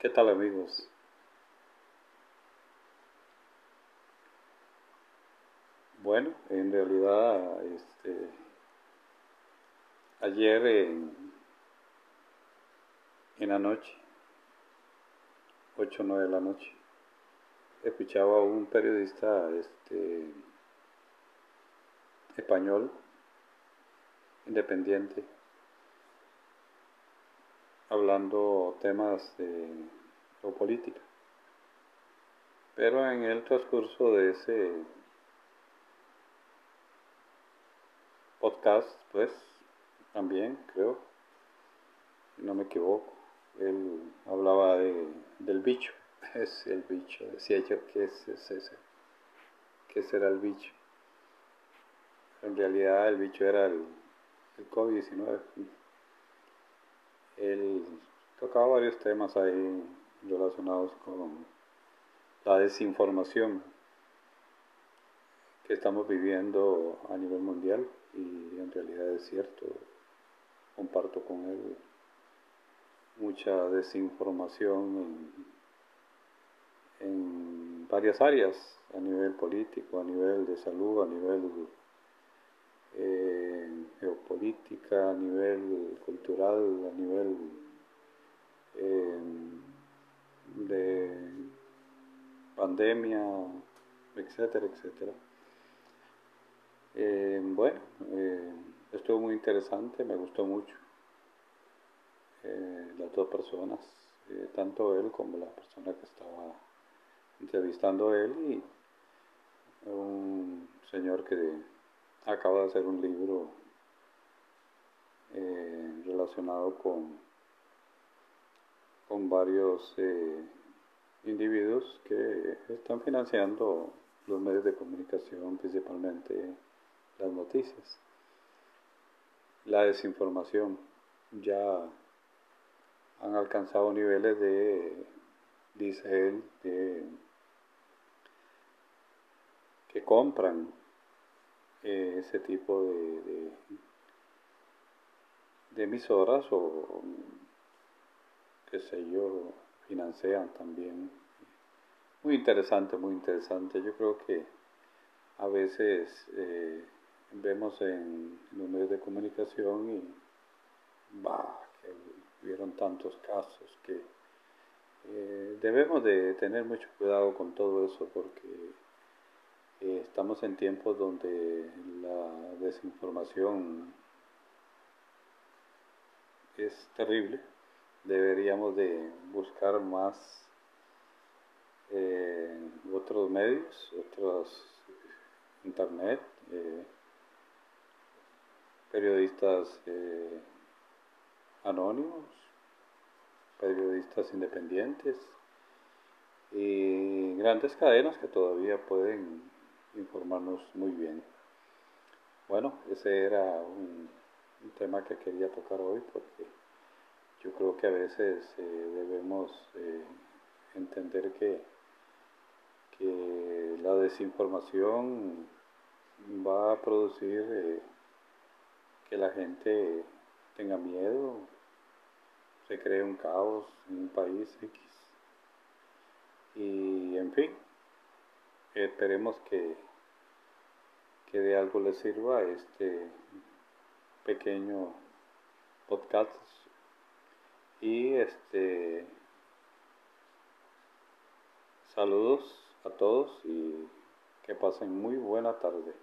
¿Qué tal amigos? Bueno, en realidad, este, ayer en, la noche, 8 o 9 de la noche, escuchaba a un periodista este, español, independiente, hablando temas de o política. Pero en el transcurso de ese podcast, pues, también creo, no me equivoco, él hablaba de, del bicho, es el bicho, decía yo, ¿qué es, ese? ¿Qué será el bicho? En realidad el bicho era el, el COVID-19. Él tocaba varios temas ahí relacionados con la desinformación que estamos viviendo a nivel mundial y en realidad es cierto, comparto con él mucha desinformación en, varias áreas, a nivel político, a nivel de salud, a nivel eh, geopolítica, a nivel cultural, a nivel eh, de pandemia, etcétera, etcétera. Eh, bueno, eh, estuvo muy interesante, me gustó mucho. Las dos personas, tanto él como la persona que estaba entrevistando a él y un señor que acaba de hacer un libro relacionado con con varios eh, individuos que están financiando los medios de comunicación, principalmente las noticias. La desinformación ya han alcanzado niveles de, dice él, que compran eh, ese tipo de, de emisoras o qué sé yo, financian también. Muy interesante, muy interesante. Yo creo que a veces eh, vemos en, los medios de comunicación y bah, que hubieron tantos casos que eh, debemos de tener mucho cuidado con todo eso porque eh, estamos en tiempos donde la desinformación es terrible deberíamos de buscar más eh, otros medios, otros internet, eh, periodistas eh, anónimos, periodistas independientes y grandes cadenas que todavía pueden informarnos muy bien. Bueno, ese era un tema que quería tocar hoy porque yo creo que a veces eh, debemos eh, entender que, que, la desinformación va a producir eh, que la gente tenga miedo, se cree un caos en un país X. Y en fin, esperemos que, que de algo le sirva este pequeño podcast y este saludos a todos y que pasen muy buena tarde.